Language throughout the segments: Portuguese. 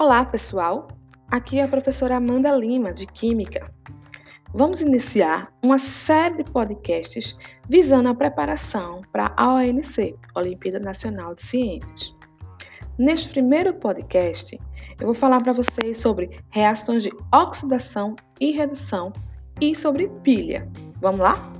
Olá, pessoal! Aqui é a professora Amanda Lima, de Química. Vamos iniciar uma série de podcasts visando a preparação para a ONC, Olimpíada Nacional de Ciências. Neste primeiro podcast, eu vou falar para vocês sobre reações de oxidação e redução e sobre pilha. Vamos lá?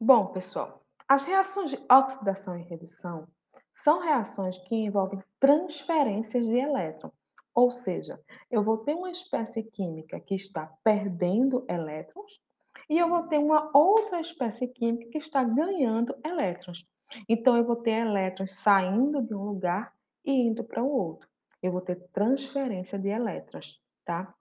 Bom, pessoal, as reações de oxidação e redução são reações que envolvem transferências de elétron, ou seja, eu vou ter uma espécie química que está perdendo elétrons e eu vou ter uma outra espécie química que está ganhando elétrons. Então, eu vou ter elétrons saindo de um lugar e indo para o outro. Eu vou ter transferência de elétrons, tá?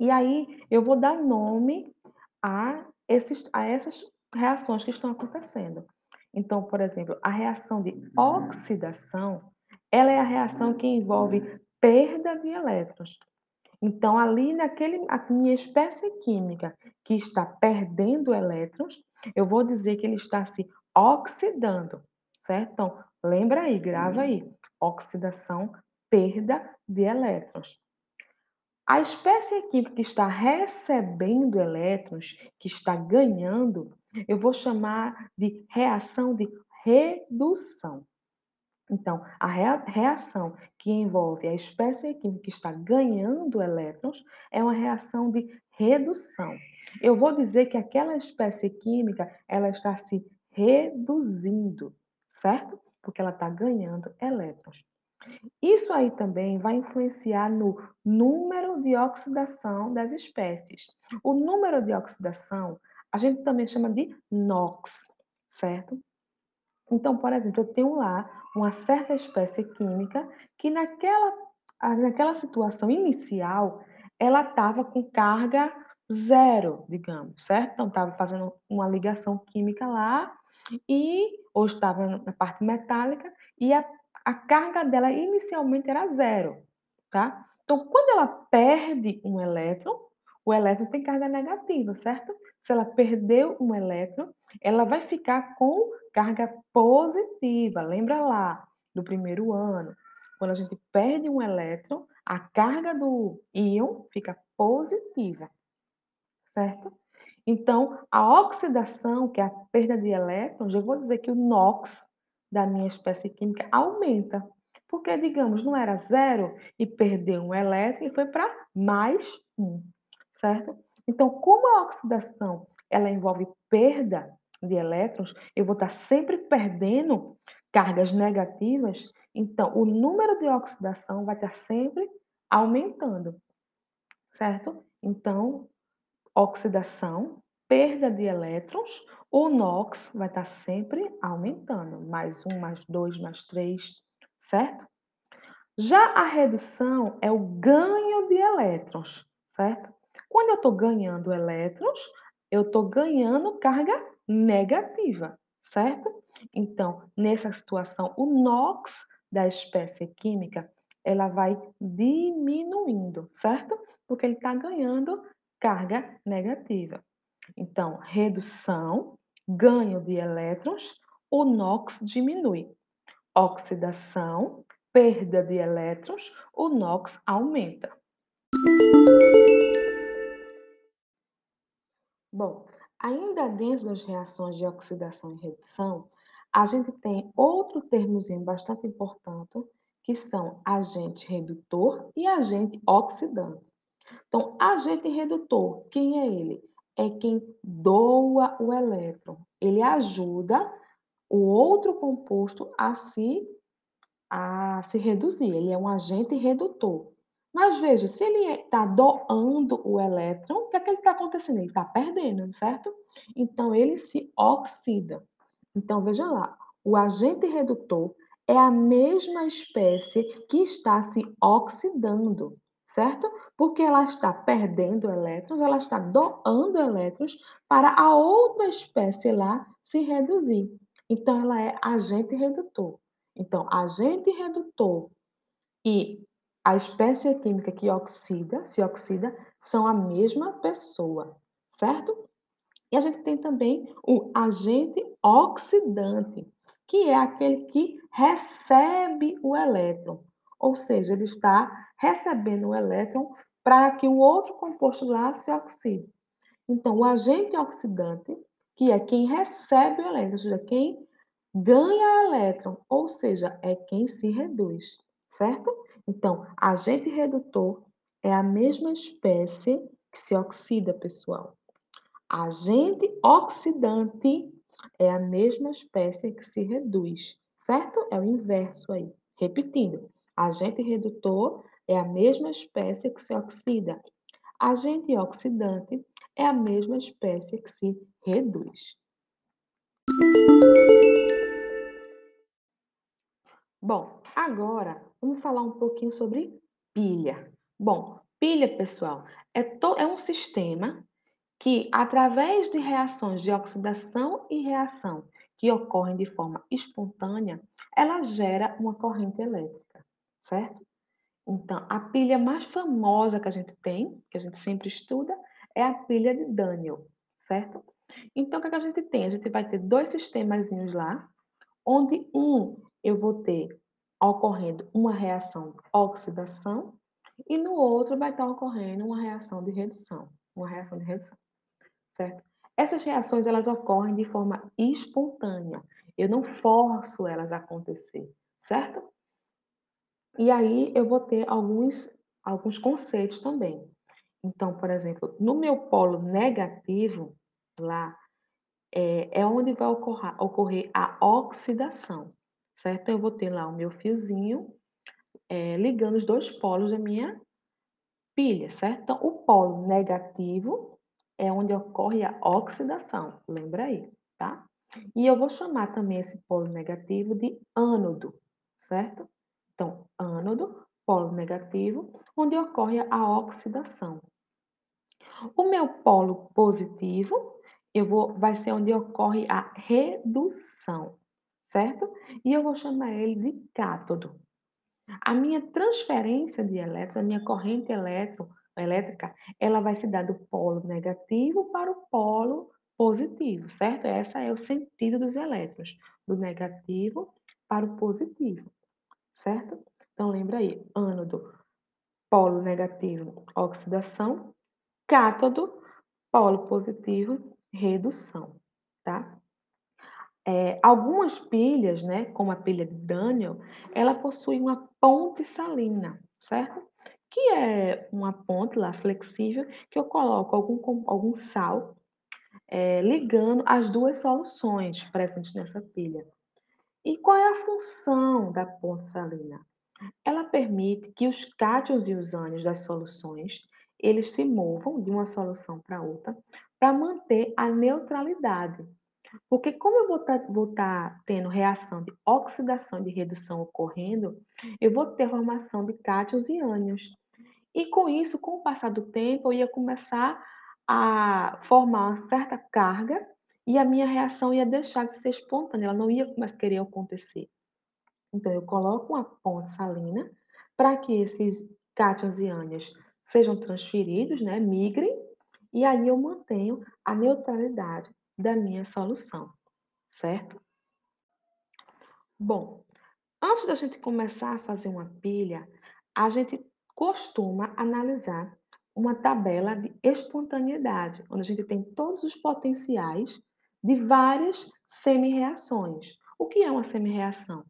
E aí, eu vou dar nome a, esses, a essas reações que estão acontecendo. Então, por exemplo, a reação de oxidação, ela é a reação que envolve perda de elétrons. Então, ali naquele, a minha espécie química que está perdendo elétrons, eu vou dizer que ele está se oxidando, certo? Então, lembra aí, grava aí. Oxidação, perda de elétrons. A espécie química que está recebendo elétrons, que está ganhando, eu vou chamar de reação de redução. Então, a reação que envolve a espécie química que está ganhando elétrons é uma reação de redução. Eu vou dizer que aquela espécie química ela está se reduzindo, certo? Porque ela está ganhando elétrons. Isso aí também vai influenciar no número de oxidação das espécies. O número de oxidação a gente também chama de NOx, certo? Então, por exemplo, eu tenho lá uma certa espécie química que naquela, naquela situação inicial ela estava com carga zero, digamos, certo? Então, estava fazendo uma ligação química lá e, ou estava na parte metálica e a, a carga dela inicialmente era zero, tá? Então, quando ela perde um elétron, o elétron tem carga negativa, certo? Se ela perdeu um elétron, ela vai ficar com carga positiva. Lembra lá do primeiro ano? Quando a gente perde um elétron, a carga do íon fica positiva, certo? Então, a oxidação, que é a perda de elétrons, eu vou dizer que o NOx da minha espécie química aumenta. Porque, digamos, não era zero e perdeu um elétron e foi para mais um, certo? Então, como a oxidação ela envolve perda de elétrons, eu vou estar sempre perdendo cargas negativas, então o número de oxidação vai estar sempre aumentando, certo? Então, oxidação, perda de elétrons, o NOx vai estar sempre aumentando, mais um, mais dois, mais três, certo? Já a redução é o ganho de elétrons, certo? Quando eu estou ganhando elétrons, eu estou ganhando carga negativa, certo? Então, nessa situação, o NOx da espécie química, ela vai diminuindo, certo? Porque ele está ganhando carga negativa. Então, redução, ganho de elétrons, o NOx diminui. Oxidação, perda de elétrons, o NOx aumenta. Bom, ainda dentro das reações de oxidação e redução, a gente tem outro termozinho bastante importante, que são agente redutor e agente oxidante. Então, agente redutor, quem é ele? É quem doa o elétron. Ele ajuda o outro composto a se, a se reduzir. Ele é um agente redutor. Mas veja, se ele está doando o elétron, o que é que está acontecendo? Ele está perdendo, certo? Então, ele se oxida. Então, veja lá, o agente redutor é a mesma espécie que está se oxidando, certo? Porque ela está perdendo elétrons, ela está doando elétrons para a outra espécie lá se reduzir. Então, ela é agente redutor. Então, agente redutor e a espécie química que oxida, se oxida, são a mesma pessoa, certo? E a gente tem também o agente oxidante, que é aquele que recebe o elétron, ou seja, ele está recebendo o elétron para que o outro composto lá se oxide. Então, o agente oxidante, que é quem recebe o elétron, ou seja, quem ganha elétron, ou seja, é quem se reduz, certo? Então, agente redutor é a mesma espécie que se oxida, pessoal. Agente oxidante é a mesma espécie que se reduz, certo? É o inverso aí. Repetindo, agente redutor é a mesma espécie que se oxida. Agente oxidante é a mesma espécie que se reduz. Bom, agora vamos falar um pouquinho sobre pilha. Bom, pilha, pessoal, é, é um sistema que, através de reações de oxidação e reação que ocorrem de forma espontânea, ela gera uma corrente elétrica, certo? Então, a pilha mais famosa que a gente tem, que a gente sempre estuda, é a pilha de Daniel, certo? Então, o que, é que a gente tem? A gente vai ter dois sistemazinhos lá, onde um eu vou ter ocorrendo uma reação de oxidação e no outro vai estar ocorrendo uma reação de redução, uma reação de redução certo? Essas reações elas ocorrem de forma espontânea. Eu não forço elas a acontecer, certo? E aí eu vou ter alguns alguns conceitos também. Então, por exemplo, no meu polo negativo, lá, é, é onde vai ocorrer, ocorrer a oxidação, certo? Eu vou ter lá o meu fiozinho é, ligando os dois polos da minha pilha, certo? Então, o polo negativo é onde ocorre a oxidação, lembra aí, tá? E eu vou chamar também esse polo negativo de ânodo, certo? Então, ânodo, polo negativo, onde ocorre a oxidação. O meu polo positivo, eu vou, vai ser onde ocorre a redução, certo? E eu vou chamar ele de cátodo. A minha transferência de elétrons, a minha corrente elétrica, ela vai se dar do polo negativo para o polo positivo, certo? Esse é o sentido dos elétrons, do negativo para o positivo, certo? Então, lembra aí, ânodo, polo negativo, oxidação, cátodo, polo positivo, redução, tá? É, algumas pilhas, né, como a pilha de Daniel, ela possui uma ponte salina, certo? que é uma ponte lá flexível que eu coloco algum, algum sal é, ligando as duas soluções presentes nessa pilha. E qual é a função da ponte salina? Ela permite que os cátions e os ânions das soluções eles se movam de uma solução para outra para manter a neutralidade. Porque como eu vou estar tá, tá tendo reação de oxidação de redução ocorrendo, eu vou ter formação de cátions e ânions. E com isso, com o passar do tempo, eu ia começar a formar uma certa carga e a minha reação ia deixar de ser espontânea, ela não ia mais querer acontecer. Então, eu coloco uma ponte salina para que esses cátions e ânions sejam transferidos, né, migrem, e aí eu mantenho a neutralidade da minha solução, certo? Bom, antes da gente começar a fazer uma pilha, a gente costuma analisar uma tabela de espontaneidade, onde a gente tem todos os potenciais de várias semi-reações. O que é uma semi-reação?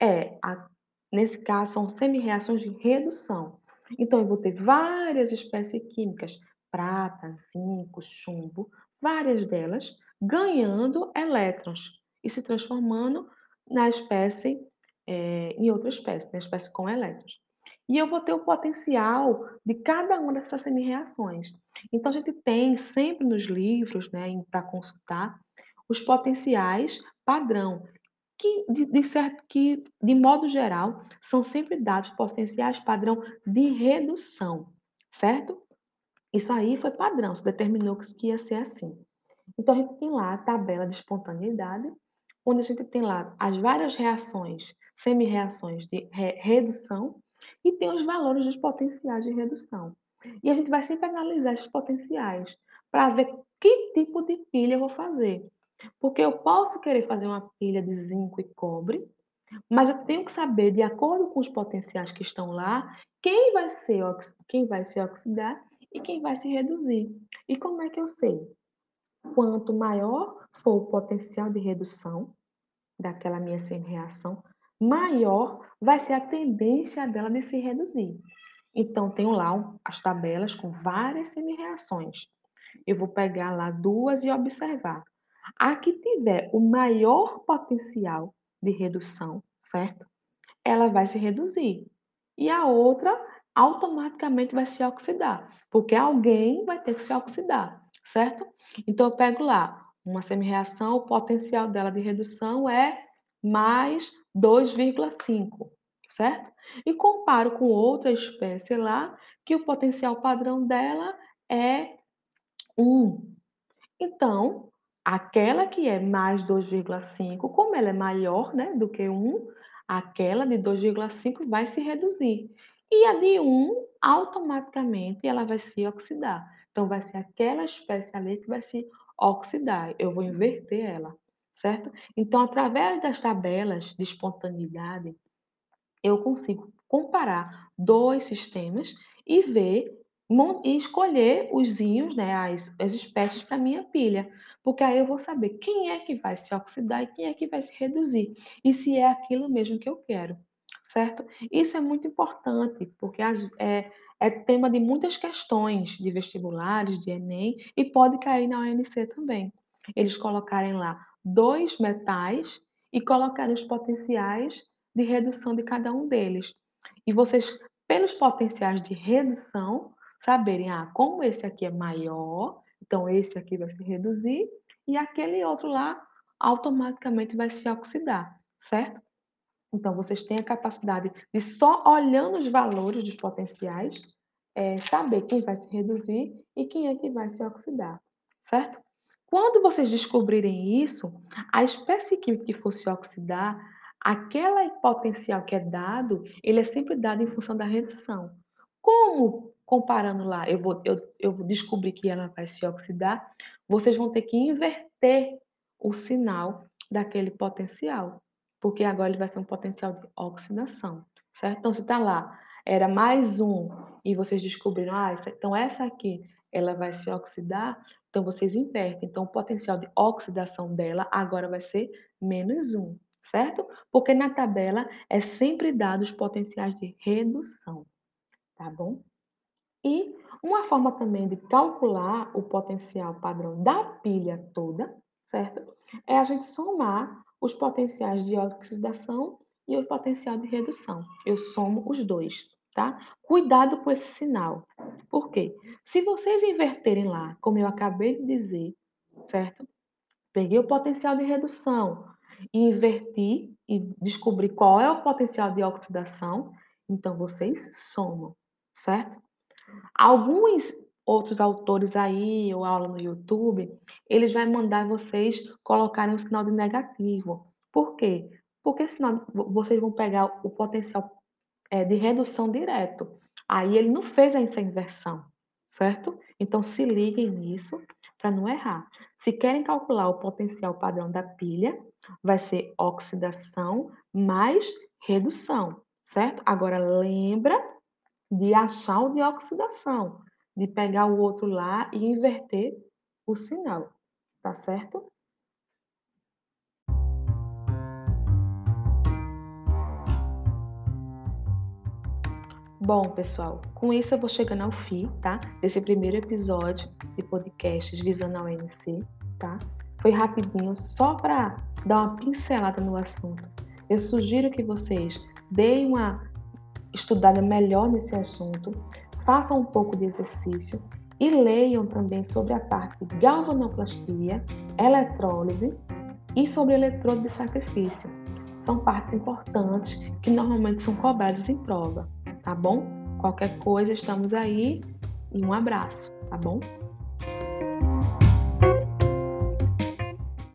É, a, nesse caso, são semi-reações de redução. Então, eu vou ter várias espécies químicas, prata, zinco, chumbo, várias delas ganhando elétrons e se transformando na espécie, é, em outra espécie, na espécie com elétrons. E eu vou ter o potencial de cada uma dessas semi-reações. Então, a gente tem sempre nos livros, né, para consultar, os potenciais padrão, que de, de, certo, que, de modo geral, são sempre dados potenciais padrão de redução, certo? Isso aí foi padrão, se determinou que ia ser assim. Então, a gente tem lá a tabela de espontaneidade, onde a gente tem lá as várias reações, semi-reações de re redução, e tem os valores dos potenciais de redução. E a gente vai sempre analisar esses potenciais para ver que tipo de pilha eu vou fazer. Porque eu posso querer fazer uma pilha de zinco e cobre, mas eu tenho que saber, de acordo com os potenciais que estão lá, quem vai ser, quem vai se oxidar e quem vai se reduzir. E como é que eu sei? Quanto maior for o potencial de redução daquela minha semi-reação, maior vai ser a tendência dela de se reduzir. Então, tenho lá as tabelas com várias semi-reações. Eu vou pegar lá duas e observar. A que tiver o maior potencial de redução, certo? Ela vai se reduzir. E a outra automaticamente vai se oxidar, porque alguém vai ter que se oxidar, certo? Então, eu pego lá uma semi-reação, o potencial dela de redução é mais 2,5, certo? E comparo com outra espécie lá, que o potencial padrão dela é 1. Então, aquela que é mais 2,5, como ela é maior né, do que 1, aquela de 2,5 vai se reduzir. E a de 1, automaticamente, ela vai se oxidar. Então, vai ser aquela espécie ali que vai se oxidar. Eu vou inverter ela, certo? Então, através das tabelas de espontaneidade, eu consigo comparar dois sistemas e ver e escolher os íons, né, as, as espécies para minha pilha, porque aí eu vou saber quem é que vai se oxidar e quem é que vai se reduzir, e se é aquilo mesmo que eu quero, certo? Isso é muito importante, porque é, é tema de muitas questões de vestibulares, de Enem, e pode cair na ONC também. Eles colocarem lá dois metais e colocarem os potenciais de redução de cada um deles. E vocês, pelos potenciais de redução, saberem, ah, como esse aqui é maior, então esse aqui vai se reduzir e aquele outro lá automaticamente vai se oxidar, certo? Então, vocês têm a capacidade de só olhando os valores dos potenciais, é, saber quem vai se reduzir e quem é que vai se oxidar, certo? Quando vocês descobrirem isso, a espécie química que for se oxidar, aquela potencial que é dado, ele é sempre dado em função da redução. Como comparando lá, eu vou, eu, eu descobri que ela vai se oxidar, vocês vão ter que inverter o sinal daquele potencial, porque agora ele vai ser um potencial de oxidação, certo? Então, se está lá, era mais um, e vocês descobriram, ah, essa, então essa aqui, ela vai se oxidar, então vocês invertem. Então, o potencial de oxidação dela agora vai ser menos um, certo? Porque na tabela é sempre dado os potenciais de redução, tá bom? E uma forma também de calcular o potencial padrão da pilha toda, certo? É a gente somar os potenciais de oxidação e o potencial de redução. Eu somo os dois, tá? Cuidado com esse sinal. Por quê? Se vocês inverterem lá, como eu acabei de dizer, certo? Peguei o potencial de redução e inverti e descobri qual é o potencial de oxidação, então vocês somam, certo? Alguns outros autores aí, ou aula no YouTube, eles vão mandar vocês colocarem um sinal de negativo. Por quê? Porque senão vocês vão pegar o potencial é, de redução direto. Aí ele não fez essa inversão, certo? Então se liguem nisso para não errar. Se querem calcular o potencial padrão da pilha, vai ser oxidação mais redução, certo? Agora lembra de achar o de oxidação, de pegar o outro lá e inverter o sinal, tá certo? Bom, pessoal, com isso eu vou chegando ao fim, tá? Desse primeiro episódio de podcasts visando a UNC, tá? Foi rapidinho, só para dar uma pincelada no assunto. Eu sugiro que vocês deem uma estudada melhor nesse assunto, façam um pouco de exercício e leiam também sobre a parte de galvanoplastia, eletrólise e sobre eletrodo de sacrifício. São partes importantes que normalmente são cobradas em prova, tá bom? Qualquer coisa, estamos aí um abraço, tá bom?